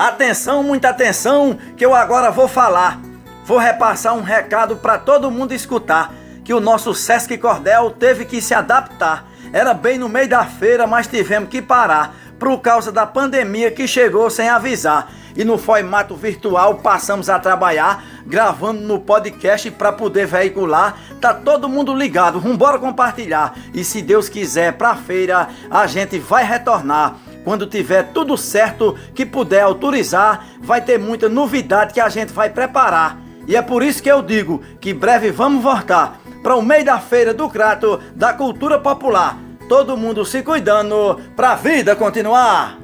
Atenção, muita atenção, que eu agora vou falar. Vou repassar um recado para todo mundo escutar, que o nosso Sesc Cordel teve que se adaptar. Era bem no meio da feira, mas tivemos que parar por causa da pandemia que chegou sem avisar. E no formato virtual passamos a trabalhar, gravando no podcast para poder veicular. Tá todo mundo ligado, vambora compartilhar. E se Deus quiser, pra feira a gente vai retornar. Quando tiver tudo certo, que puder autorizar, vai ter muita novidade que a gente vai preparar. E é por isso que eu digo que breve vamos voltar para o meio da feira do Crato da cultura popular. Todo mundo se cuidando para a vida continuar.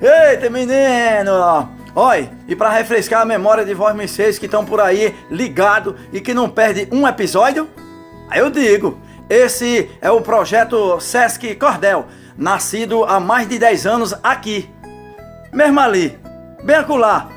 Eita, menino! Oi, e para refrescar a memória de vocês que estão por aí ligado e que não perde um episódio, aí eu digo, esse é o projeto Sesc Cordel nascido há mais de 10 anos aqui, mesmo ali, bem acolá,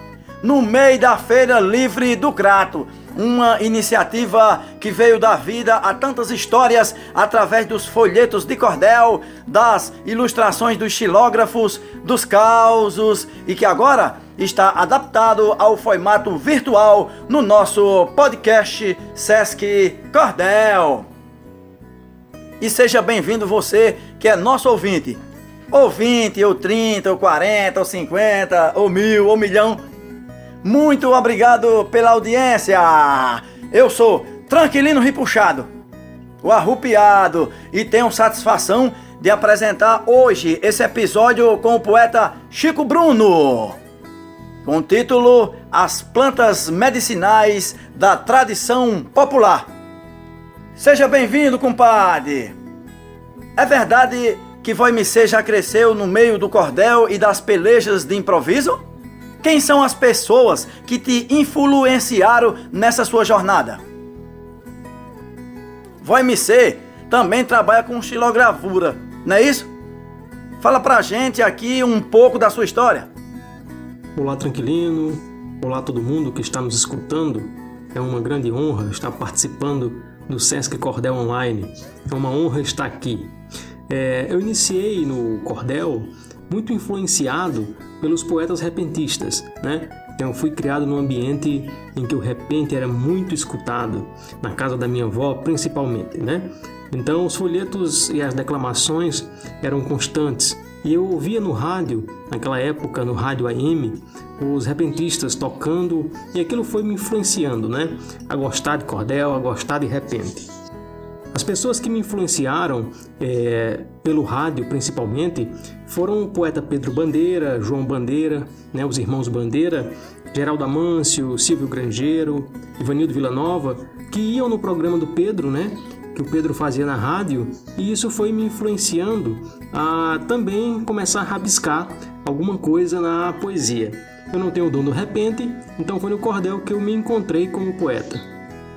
no meio da Feira Livre do Crato. Uma iniciativa que veio da vida a tantas histórias através dos folhetos de cordel, das ilustrações dos xilógrafos, dos causos e que agora está adaptado ao formato virtual no nosso podcast Sesc Cordel. E seja bem-vindo você que é nosso ouvinte. Ou 20, ou 30, ou 40, ou 50, ou mil, ou milhão. Muito obrigado pela audiência. Eu sou Tranquilino Ripuxado, o arrupiado, e tenho satisfação de apresentar hoje esse episódio com o poeta Chico Bruno, com o título As Plantas Medicinais da Tradição Popular. Seja bem-vindo, compadre! É verdade que Voimicê já cresceu no meio do cordel e das pelejas de improviso? Quem são as pessoas que te influenciaram nessa sua jornada? Voimicê também trabalha com xilogravura, não é isso? Fala pra gente aqui um pouco da sua história. Olá, Tranquilino. Olá, todo mundo que está nos escutando. É uma grande honra estar participando do Sesc Cordel Online. É uma honra estar aqui. É, eu iniciei no cordel muito influenciado pelos poetas repentistas, né? Então, fui criado num ambiente em que o repente era muito escutado, na casa da minha avó principalmente, né? Então, os folhetos e as declamações eram constantes. E eu ouvia no rádio, naquela época, no rádio AM, os repentistas tocando, e aquilo foi me influenciando, né? A gostar de cordel, a gostar de repente. As pessoas que me influenciaram é, pelo rádio, principalmente, foram o poeta Pedro Bandeira, João Bandeira, né, os irmãos Bandeira, Geraldo Amâncio, Silvio Grangeiro, Ivanildo Villanova, que iam no programa do Pedro, né, que o Pedro fazia na rádio, e isso foi me influenciando a também começar a rabiscar alguma coisa na poesia. Eu não tenho o dom do repente, então foi no cordel que eu me encontrei como poeta.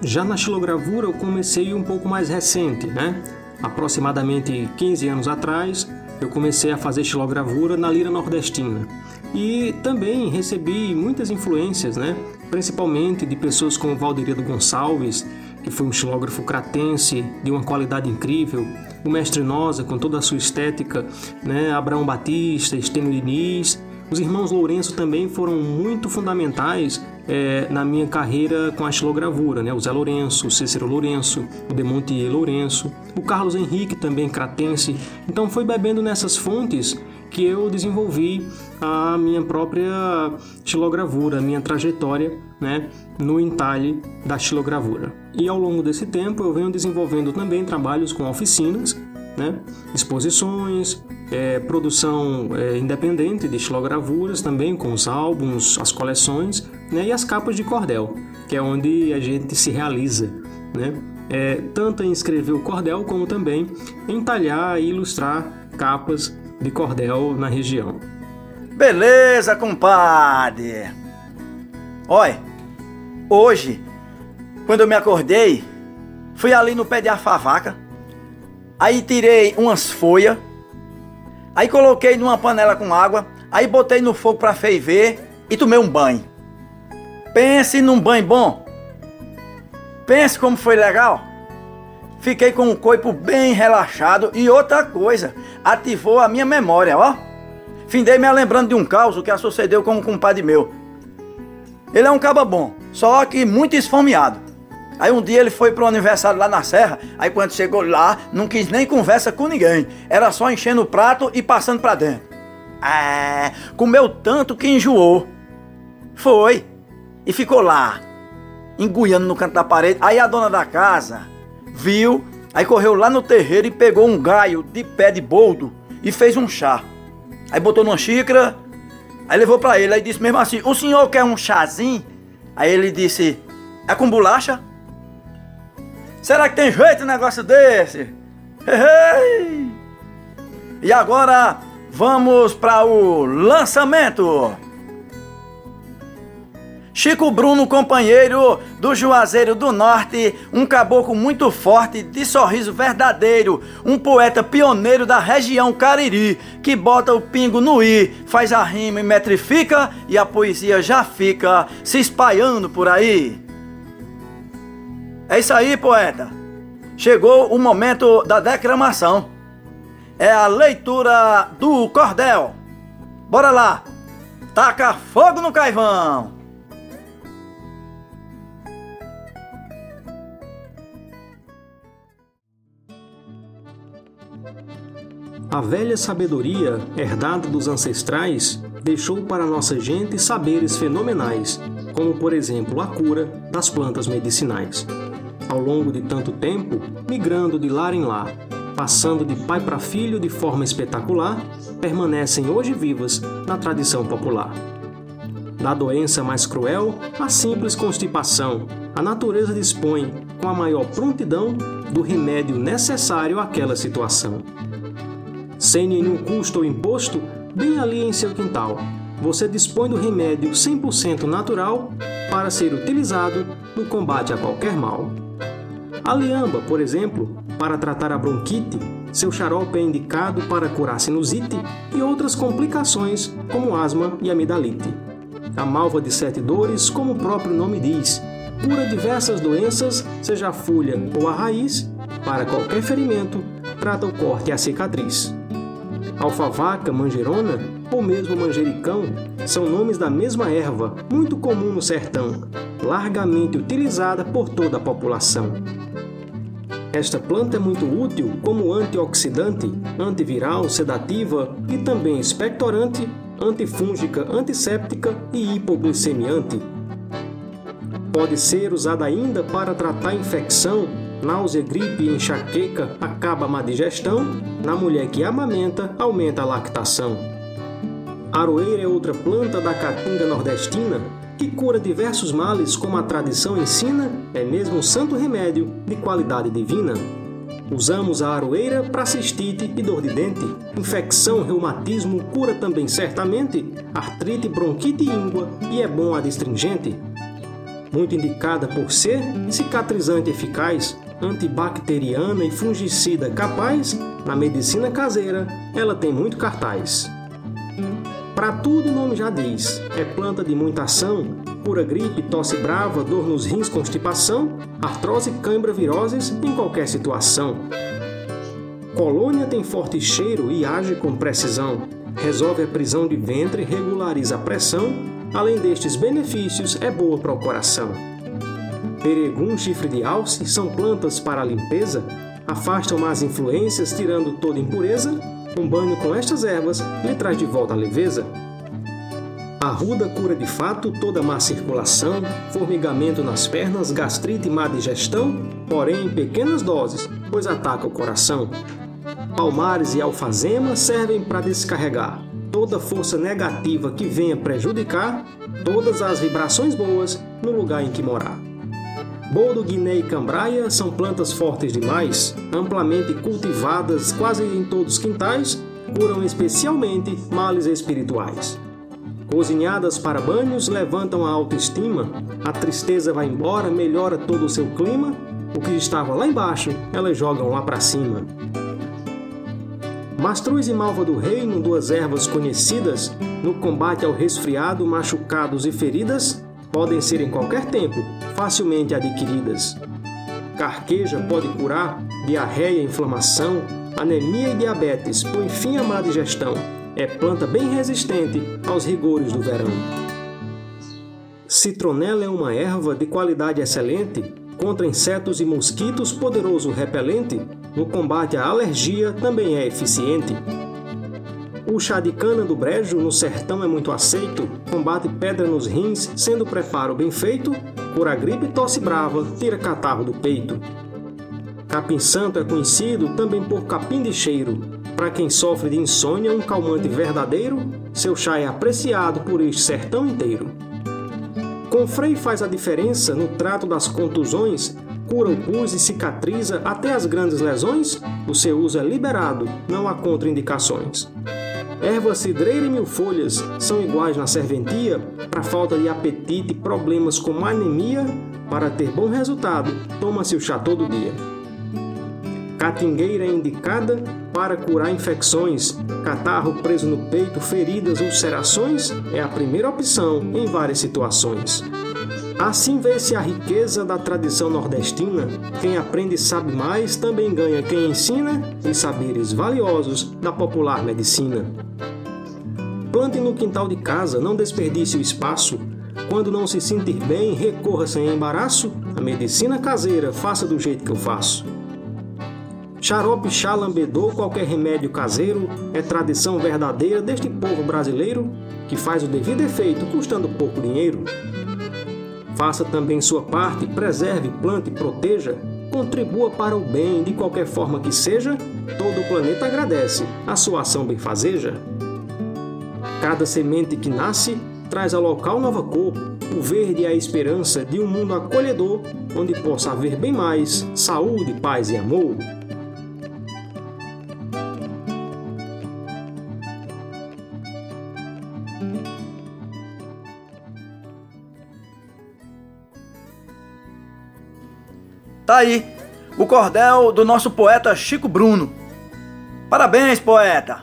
Já na xilogravura eu comecei um pouco mais recente, né? Aproximadamente 15 anos atrás, eu comecei a fazer xilogravura na lira nordestina. E também recebi muitas influências, né? Principalmente de pessoas como Valderido Gonçalves, que foi um xilógrafo cratense de uma qualidade incrível, o Mestre Nosa com toda a sua estética, né? Abraão Batista, Estênio Diniz, os irmãos Lourenço também foram muito fundamentais é, na minha carreira com a estilogravura, né? O Zé Lourenço, o Cícero Lourenço, o Demontier Lourenço, o Carlos Henrique também cratense. Então foi bebendo nessas fontes que eu desenvolvi a minha própria estilogravura, a minha trajetória, né, no entalhe da estilogravura. E ao longo desse tempo eu venho desenvolvendo também trabalhos com oficinas, né, exposições, é, produção é, independente de estilogravuras também, com os álbuns, as coleções né, e as capas de cordel, que é onde a gente se realiza, né? É, tanto em escrever o cordel como também em talhar e ilustrar capas de cordel na região. Beleza, compadre! Olha, hoje, quando eu me acordei, fui ali no pé de afavaca, aí tirei umas folhas Aí coloquei numa panela com água, aí botei no fogo para ferver e tomei um banho. Pense num banho bom. Pense como foi legal. Fiquei com o corpo bem relaxado e outra coisa, ativou a minha memória, ó. Findei me lembrando de um caos que sucedeu com um compadre meu. Ele é um caba bom, só que muito esfomeado. Aí um dia ele foi pro aniversário lá na serra, aí quando chegou lá, não quis nem conversa com ninguém. Era só enchendo o prato e passando pra dentro. É, comeu tanto que enjoou. Foi. E ficou lá, enguiando no canto da parede. Aí a dona da casa viu, aí correu lá no terreiro e pegou um gaio de pé de boldo e fez um chá. Aí botou numa xícara, aí levou para ele, aí disse mesmo assim: "O senhor quer um chazinho?" Aí ele disse: "É com bolacha?" Será que tem jeito um negócio desse? E agora vamos para o lançamento. Chico Bruno, companheiro do Juazeiro do Norte, um caboclo muito forte, de sorriso verdadeiro, um poeta pioneiro da região Cariri, que bota o pingo no i, faz a rima e metrifica e a poesia já fica se espalhando por aí. É isso aí, poeta. Chegou o momento da declamação. É a leitura do cordel. Bora lá. Taca fogo no caivão. A velha sabedoria, herdada dos ancestrais, deixou para nossa gente saberes fenomenais, como por exemplo a cura das plantas medicinais. Ao longo de tanto tempo, migrando de lar em lar, passando de pai para filho de forma espetacular, permanecem hoje vivas na tradição popular. Da doença mais cruel, a simples constipação, a natureza dispõe, com a maior prontidão, do remédio necessário àquela situação sem nenhum custo ou imposto, bem ali em seu quintal. Você dispõe do remédio 100% natural para ser utilizado no combate a qualquer mal. A liamba, por exemplo, para tratar a bronquite, seu xarope é indicado para curar sinusite e outras complicações como asma e amidalite. A malva de sete dores, como o próprio nome diz, cura diversas doenças, seja a folha ou a raiz, para qualquer ferimento, trata o corte e a cicatriz. Alfavaca, manjerona ou mesmo manjericão são nomes da mesma erva, muito comum no sertão, largamente utilizada por toda a população. Esta planta é muito útil como antioxidante, antiviral, sedativa e também expectorante, antifúngica, antisséptica e hipoglicemiante. Pode ser usada ainda para tratar infecção náusea, gripe enxaqueca acaba a digestão, na mulher que amamenta aumenta a lactação. Aroeira é outra planta da caatinga nordestina que cura diversos males como a tradição ensina, é mesmo um santo remédio de qualidade divina. Usamos a aroeira para cistite e dor de dente, infecção, reumatismo, cura também certamente, artrite, bronquite e íngua e é bom adstringente. Muito indicada por ser cicatrizante eficaz, antibacteriana e fungicida capaz, na medicina caseira, ela tem muito cartaz. Para tudo o nome já diz, é planta de muita ação, cura gripe, tosse brava, dor nos rins, constipação, artrose, cãibra, viroses em qualquer situação. Colônia tem forte cheiro e age com precisão. Resolve a prisão de ventre, regulariza a pressão. Além destes benefícios, é boa para o coração. Peregum, chifre de alce são plantas para a limpeza, afastam más influências, tirando toda impureza. Um banho com estas ervas lhe traz de volta a leveza. A ruda cura de fato toda má circulação, formigamento nas pernas, gastrite e má digestão, porém em pequenas doses, pois ataca o coração. Palmares e alfazema servem para descarregar toda força negativa que venha prejudicar todas as vibrações boas no lugar em que morar. Boldo, Guiné e Cambraia são plantas fortes demais, amplamente cultivadas quase em todos os quintais, curam especialmente males espirituais. Cozinhadas para banhos, levantam a autoestima, a tristeza vai embora, melhora todo o seu clima, o que estava lá embaixo, elas jogam lá para cima. Mastruz e malva do reino, duas ervas conhecidas no combate ao resfriado, machucados e feridas, podem ser em qualquer tempo facilmente adquiridas. Carqueja pode curar diarreia, inflamação, anemia e diabetes, põe fim à má digestão. é planta bem resistente aos rigores do verão. Citronela é uma erva de qualidade excelente, contra insetos e mosquitos poderoso repelente, no combate à alergia também é eficiente. O chá de cana do brejo no sertão é muito aceito, combate pedra nos rins, sendo preparo bem feito, cura gripe e tosse brava, tira catarro do peito. Capim santo é conhecido também por capim de cheiro. Para quem sofre de insônia, um calmante verdadeiro, seu chá é apreciado por este sertão inteiro. Confrei faz a diferença no trato das contusões, cura o pus e cicatriza até as grandes lesões, o seu uso é liberado, não há contraindicações. Erva cidreira e mil folhas são iguais na serventia para falta de apetite e problemas como anemia. Para ter bom resultado, toma-se o chá todo dia. Catingueira é indicada para curar infecções, catarro preso no peito, feridas, ulcerações é a primeira opção em várias situações. Assim vê-se a riqueza da tradição nordestina. Quem aprende sabe mais, também ganha quem ensina e saberes valiosos da popular medicina. Plante no quintal de casa, não desperdice o espaço. Quando não se sentir bem, recorra sem embaraço. A medicina caseira, faça do jeito que eu faço. Xarope, chá, lambedor, qualquer remédio caseiro é tradição verdadeira deste povo brasileiro que faz o devido efeito custando pouco dinheiro. Faça também sua parte, preserve, plante proteja, contribua para o bem de qualquer forma que seja, todo o planeta agradece a sua ação benfazeja. Cada semente que nasce traz ao local nova cor, o verde é a esperança de um mundo acolhedor, onde possa haver bem mais saúde, paz e amor. Tá aí, o cordel do nosso poeta Chico Bruno. Parabéns, poeta!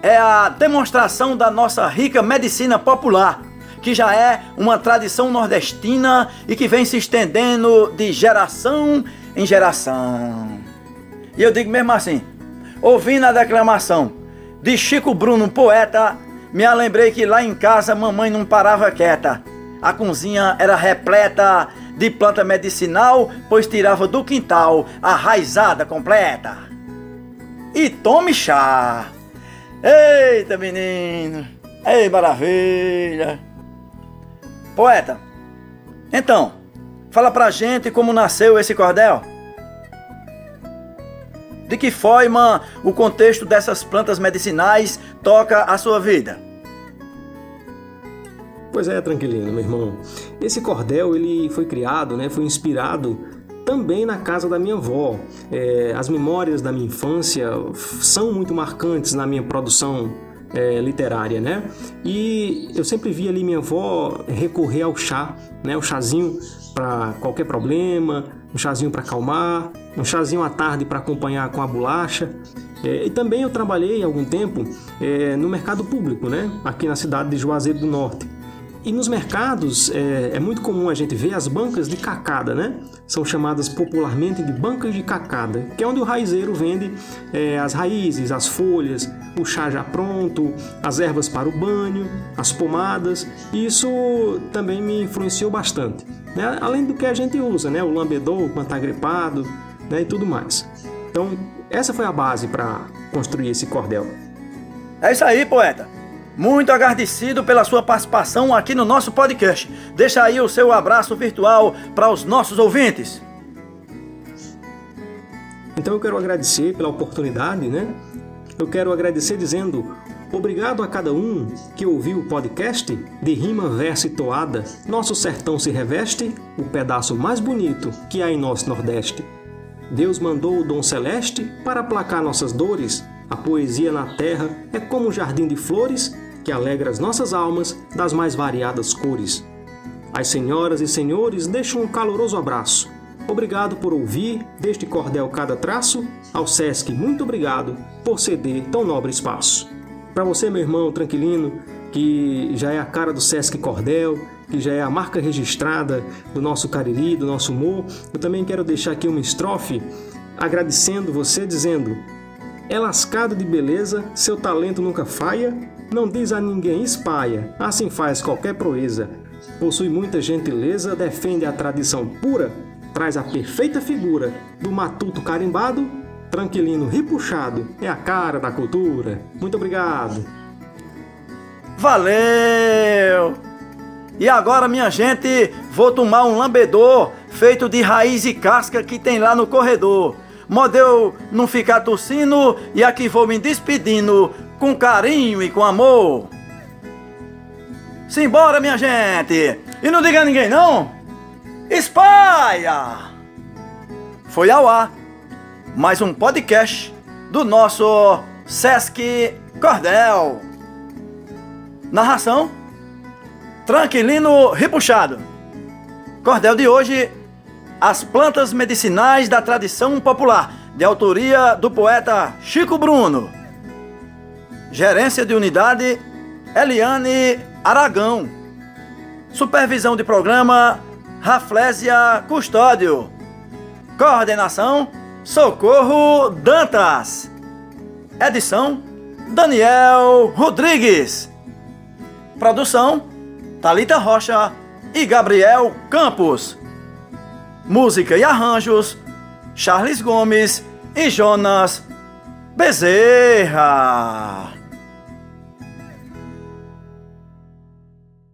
É a demonstração da nossa rica medicina popular, que já é uma tradição nordestina e que vem se estendendo de geração em geração. E eu digo mesmo assim, ouvindo a declamação de Chico Bruno, poeta, me lembrei que lá em casa mamãe não parava quieta. A cozinha era repleta de planta medicinal, pois tirava do quintal a raizada completa. E tome chá. Eita, menino! Ei, maravilha! Poeta, então, fala pra gente como nasceu esse cordel. De que forma o contexto dessas plantas medicinais toca a sua vida? Pois é, tranquilino, meu irmão. Esse cordel ele foi criado, né, foi inspirado também na casa da minha avó. É, as memórias da minha infância são muito marcantes na minha produção é, literária, né? E eu sempre vi ali minha avó recorrer ao chá, né? O chazinho para qualquer problema, um chazinho para acalmar, um chazinho à tarde para acompanhar com a bolacha. É, e também eu trabalhei algum tempo é, no mercado público, né? Aqui na cidade de Juazeiro do Norte. E nos mercados é, é, muito comum a gente ver as bancas de cacada, né? São chamadas popularmente de bancas de cacada, que é onde o raizeiro vende é, as raízes, as folhas, o chá já pronto, as ervas para o banho, as pomadas. E isso também me influenciou bastante. Né? Além do que a gente usa, né? O lambedor quando está gripado né? e tudo mais. Então, essa foi a base para construir esse cordel. É isso aí, poeta. Muito agradecido pela sua participação aqui no nosso podcast. Deixa aí o seu abraço virtual para os nossos ouvintes. Então eu quero agradecer pela oportunidade, né? Eu quero agradecer dizendo obrigado a cada um que ouviu o podcast de rima, verso e toada. Nosso sertão se reveste, o pedaço mais bonito que há em nosso Nordeste. Deus mandou o dom celeste para aplacar nossas dores. A poesia na terra é como um jardim de flores que alegra as nossas almas das mais variadas cores. As senhoras e senhores deixam um caloroso abraço. Obrigado por ouvir deste cordel cada traço. Ao Sesc, muito obrigado por ceder tão nobre espaço. Para você, meu irmão tranquilino, que já é a cara do Sesc Cordel, que já é a marca registrada do nosso Cariri, do nosso humor, eu também quero deixar aqui uma estrofe agradecendo você, dizendo: É lascado de beleza, seu talento nunca falha, não diz a ninguém espalha, assim faz qualquer proeza. Possui muita gentileza, defende a tradição pura, traz a perfeita figura do matuto carimbado, tranquilino ripuxado, é a cara da cultura. Muito obrigado. Valeu! E agora, minha gente, vou tomar um lambedor feito de raiz e casca que tem lá no corredor. Model não ficar tossindo e aqui vou me despedindo com carinho e com amor. Simbora, minha gente! E não diga a ninguém, não! Espalha! Foi ao ar mais um podcast do nosso Sesc Cordel. Narração: Tranquilino Ripuxado. Cordel de hoje: As plantas medicinais da tradição popular, de autoria do poeta Chico Bruno. Gerência de unidade: Eliane Aragão. Supervisão de programa: Raflésia Custódio. Coordenação: Socorro Dantas. Edição: Daniel Rodrigues. Produção: Talita Rocha e Gabriel Campos. Música e arranjos: Charles Gomes e Jonas Bezerra.